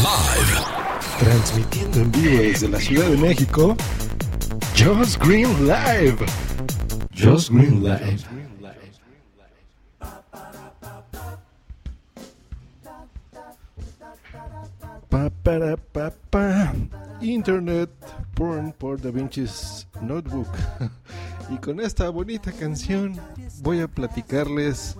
Live. Transmitiendo en vivo desde la Ciudad de México. Just Green Live. Just Green Live. Pa, para, pa, pa. Internet Porn por Da Vinci's Notebook. y con esta bonita canción voy a platicarles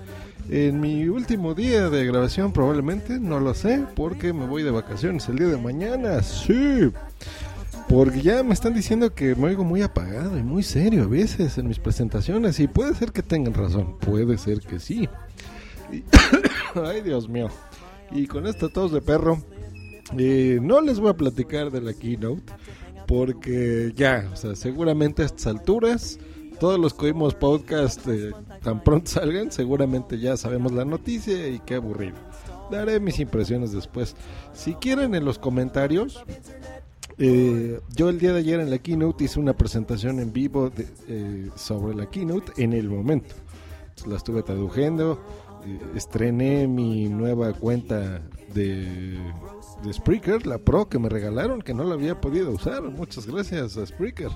en mi último día de grabación probablemente, no lo sé, porque me voy de vacaciones el día de mañana, sí. Porque ya me están diciendo que me oigo muy apagado y muy serio a veces en mis presentaciones y puede ser que tengan razón, puede ser que sí. Ay, Dios mío. Y con esta tos de perro, eh, no les voy a platicar de la keynote porque ya, o sea, seguramente a estas alturas, todos los que oímos podcast eh, tan pronto salgan, seguramente ya sabemos la noticia y qué aburrido. Daré mis impresiones después. Si quieren en los comentarios, eh, yo el día de ayer en la keynote hice una presentación en vivo de- eh, sobre la keynote en el momento. La estuve traduciendo, estrené mi nueva cuenta de, de Spreaker, la Pro que me regalaron, que no la había podido usar. Muchas gracias a Spreaker.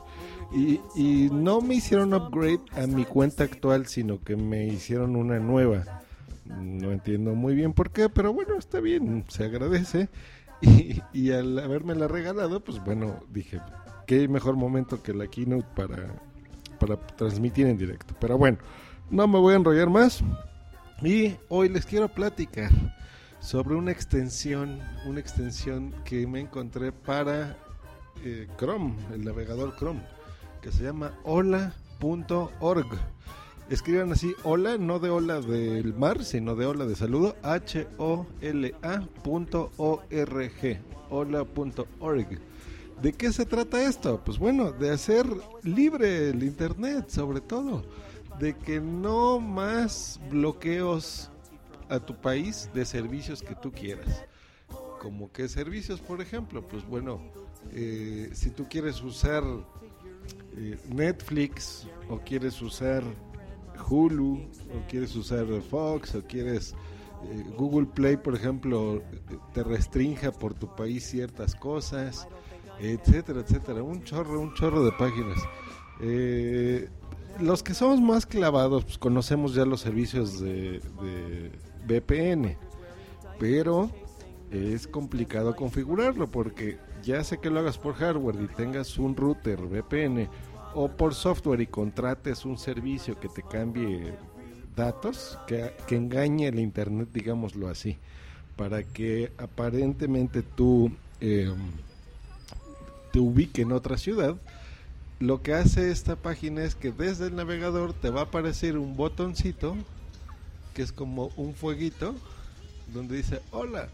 Y, y no me hicieron upgrade a mi cuenta actual, sino que me hicieron una nueva. No entiendo muy bien por qué, pero bueno, está bien, se agradece. Y, y al haberme regalado, pues bueno, dije, qué mejor momento que la keynote para, para transmitir en directo. Pero bueno, no me voy a enrollar más. Y hoy les quiero platicar sobre una extensión, una extensión que me encontré para eh, Chrome, el navegador Chrome, que se llama hola.org. Escriban así, hola, no de hola del mar, sino de hola de saludo, H-O-L-A.org, hola.org. ¿De qué se trata esto? Pues bueno, de hacer libre el Internet, sobre todo, de que no más bloqueos a tu país de servicios que tú quieras. Como que servicios, por ejemplo, pues bueno, eh, si tú quieres usar eh, Netflix o quieres usar Hulu o quieres usar Fox o quieres eh, Google Play, por ejemplo, te restrinja por tu país ciertas cosas, etcétera, etcétera. Un chorro, un chorro de páginas. Eh, los que somos más clavados, pues conocemos ya los servicios de, VPN, pero es complicado configurarlo porque ya sé que lo hagas por hardware y tengas un router VPN o por software y contrates un servicio que te cambie datos, que, engañe el internet, digámoslo así, para que aparentemente tú eh, te ubique en otra ciudad. Lo que hace esta página es que desde el navegador te va a aparecer un botoncito que es como un fueguito donde dice hola.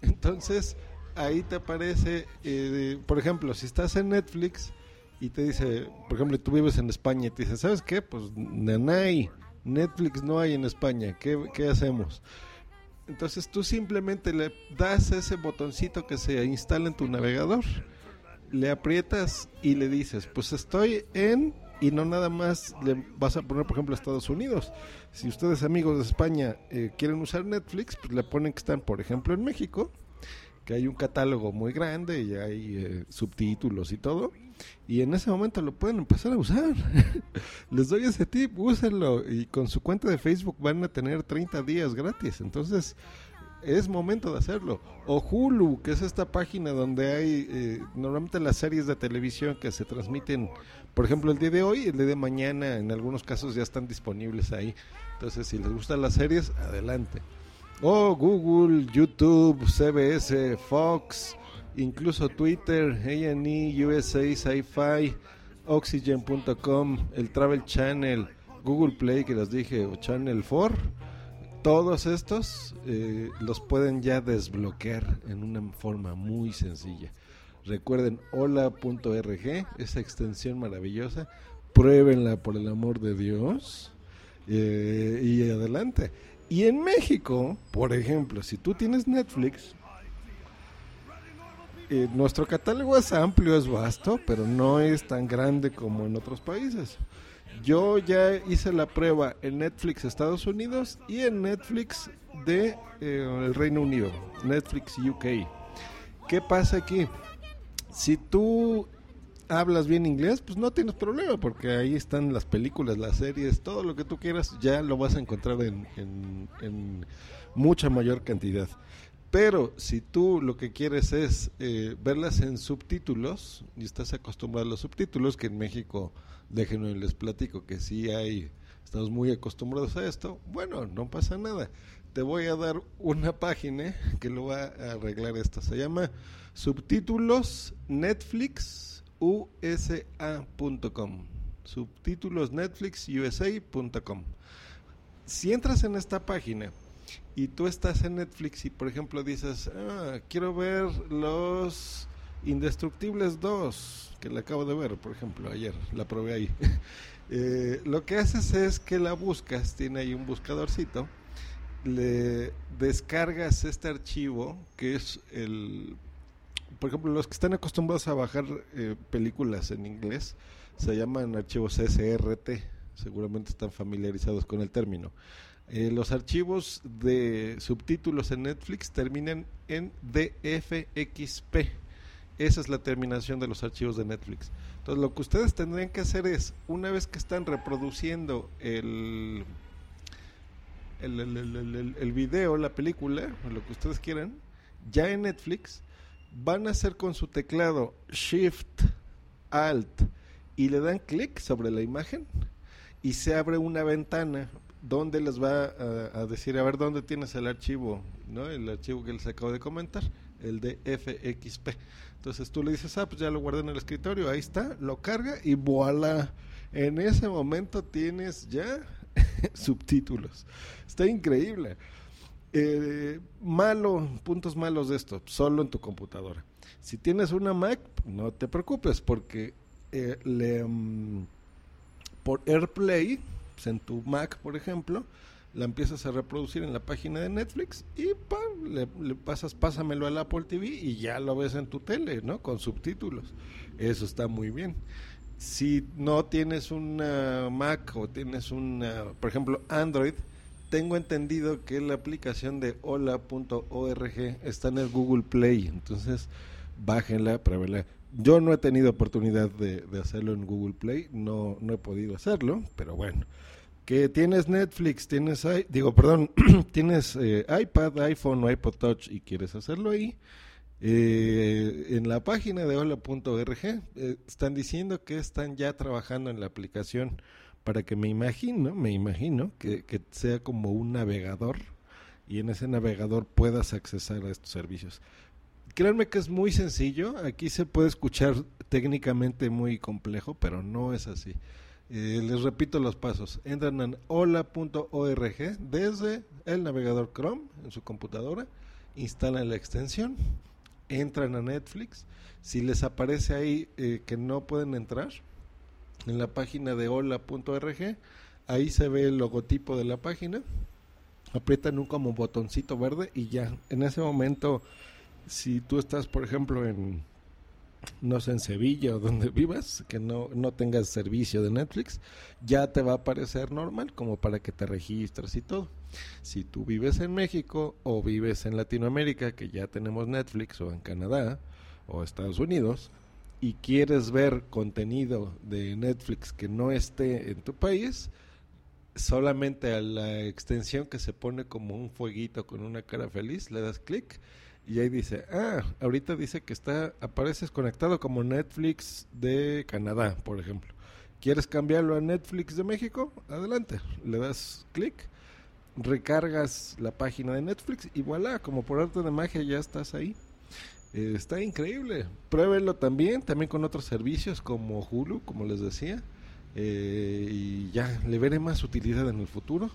Entonces ahí te aparece, eh, por ejemplo, si estás en Netflix y te dice, por ejemplo, tú vives en España y te dice, ¿sabes qué? Pues nanay, Netflix no hay en España, ¿qué, qué hacemos? Entonces tú simplemente le das ese botoncito que se instala en tu navegador, le aprietas y le dices, pues estoy en, y no nada más le vas a poner, por ejemplo, Estados Unidos. Si ustedes amigos de España eh, quieren usar Netflix, pues le ponen que están, por ejemplo, en México, que hay un catálogo muy grande y hay eh, subtítulos y todo. Y en ese momento lo pueden empezar a usar. Les doy ese tip, úsenlo. Y con su cuenta de Facebook van a tener 30 días gratis. Entonces, es momento de hacerlo. O Hulu, que es esta página donde hay eh, normalmente las series de televisión que se transmiten, por ejemplo, el día de hoy, el día de mañana, en algunos casos ya están disponibles ahí. Entonces, si les gustan las series, adelante. O Google, YouTube, CBS, Fox, incluso Twitter, A&E, USA, Sci-Fi, Oxygen.com, el Travel Channel, Google Play que les dije, o Channel 4, todos estos eh, los pueden ya desbloquear en una forma muy sencilla. Recuerden hola.org, esa extensión maravillosa, pruébenla por el amor de Dios eh, y adelante. Y en México, por ejemplo, si tú tienes Netflix, eh, nuestro catálogo es amplio, es vasto, pero no es tan grande como en otros países. Yo ya hice la prueba en Netflix Estados Unidos y en Netflix de eh, el Reino Unido, Netflix UK. ¿Qué pasa aquí? Si tú hablas bien inglés, pues no tienes problema, porque ahí están las películas, las series, todo lo que tú quieras, ya lo vas a encontrar en, mucha mayor cantidad. Pero si tú lo que quieres es eh, verlas en subtítulos, y estás acostumbrado a los subtítulos, que en México, déjenme les platico que sí hay, estamos muy acostumbrados a esto, bueno, no pasa nada. Te voy a dar una página que lo va a arreglar esto. Se llama subtítulos Netflix usa.com. Subtítulos netflixusa.com. Si entras en esta página y tú estás en Netflix y por ejemplo dices, ah, quiero ver los Indestructibles 2, que la acabo de ver, por ejemplo, ayer, la probé ahí. Eh, lo que haces es que la buscas, tiene ahí un buscadorcito, le descargas este archivo que es el por ejemplo, los que están acostumbrados a bajar eh, películas en inglés se llaman archivos SRT, seguramente están familiarizados con el término. Eh, los archivos de subtítulos en Netflix terminan en DFXP. Esa es la terminación de los archivos de Netflix. Entonces, lo que ustedes tendrían que hacer es, una vez que están reproduciendo el, el, video, la película, lo que ustedes quieran, ya en Netflix, van a hacer con su teclado Shift Alt y le dan clic sobre la imagen y se abre una ventana donde les va a, decir a ver dónde tienes el archivo, ¿no? El archivo que les acabo de comentar, el de FXP. Entonces tú le dices, ah, pues ya lo guardé en el escritorio, ahí está, lo carga y voilà. En ese momento tienes ya subtítulos. Está increíble. Eh, malo, puntos malos de esto, solo en tu computadora. Si tienes una Mac, no te preocupes porque eh, le, mm, por AirPlay, pues, en tu Mac, por ejemplo, la empiezas a reproducir en la página de Netflix y le, le, pasas, pásamelo al Apple TV y ya lo ves en tu tele, ¿no? Con subtítulos. Eso está muy bien. Si no tienes una Mac o tienes una, por ejemplo, Android, tengo entendido que la aplicación de hola.org está en el Google Play, entonces bájenla, pruébenla. Yo no he tenido oportunidad de, hacerlo en Google Play, no, no he podido hacerlo, pero bueno. Que tienes Netflix, tienes, digo, perdón, tienes eh, iPad, iPhone o iPod Touch y quieres hacerlo ahí, eh, en la página de hola.org eh, están diciendo que están ya trabajando en la aplicación para que me imagino, me imagino que, sea como un navegador y en ese navegador puedas accesar a estos servicios. Créanme que es muy sencillo, aquí se puede escuchar técnicamente muy complejo, pero no es así. Eh, les repito los pasos. Entran en hola.org desde el navegador Chrome en su computadora, instalan la extensión, entran a Netflix. Si les aparece ahí eh, que no pueden entrar, en la página de hola.org. Ahí se ve el logotipo de la página. Aprietan un como botoncito verde y ya. En ese momento, si tú estás, por ejemplo, en no sé, en Sevilla o donde vivas, que no, no tengas servicio de Netflix, ya te va a aparecer normal como para que te registres y todo. Si tú vives en México o vives en Latinoamérica, que ya tenemos Netflix, o en Canadá o Estados Unidos, y quieres ver contenido de Netflix que no esté en tu país, solamente a la extensión que se pone como un fueguito con una cara feliz, le das clic y ahí dice, ah, ahorita dice que está, apareces conectado como Netflix de Canadá, por ejemplo. ¿Quieres cambiarlo a Netflix de México? Adelante, le das clic, recargas la página de Netflix y voilà, como por arte de magia ya estás ahí. Está increíble. Pruébenlo también, también con otros servicios como Hulu, como les decía. Eh, y ya le veré más utilidad en el futuro.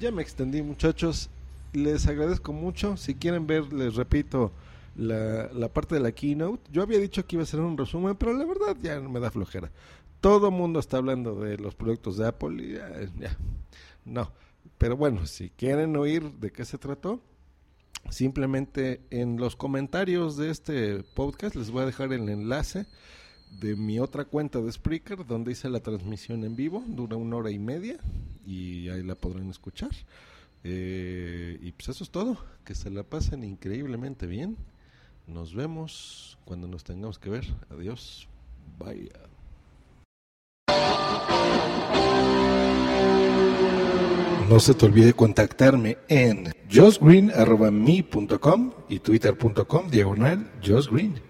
Ya me extendí, muchachos. Les agradezco mucho. Si quieren ver, les repito, la, la parte de la keynote. Yo había dicho que iba a ser un resumen, pero la verdad ya me da flojera. Todo mundo está hablando de los productos de Apple y ya, ya. No. Pero bueno, si quieren oír de qué se trató, Simplemente en los comentarios de este podcast les voy a dejar el enlace de mi otra cuenta de Spreaker donde hice la transmisión en vivo, dura una hora y media y ahí la podrán escuchar. Eh, y pues eso es todo, que se la pasen increíblemente bien. Nos vemos cuando nos tengamos que ver. Adiós. Bye. No se te olvide contactarme en josgreen.me.com y twitter.com diagonal josgreen.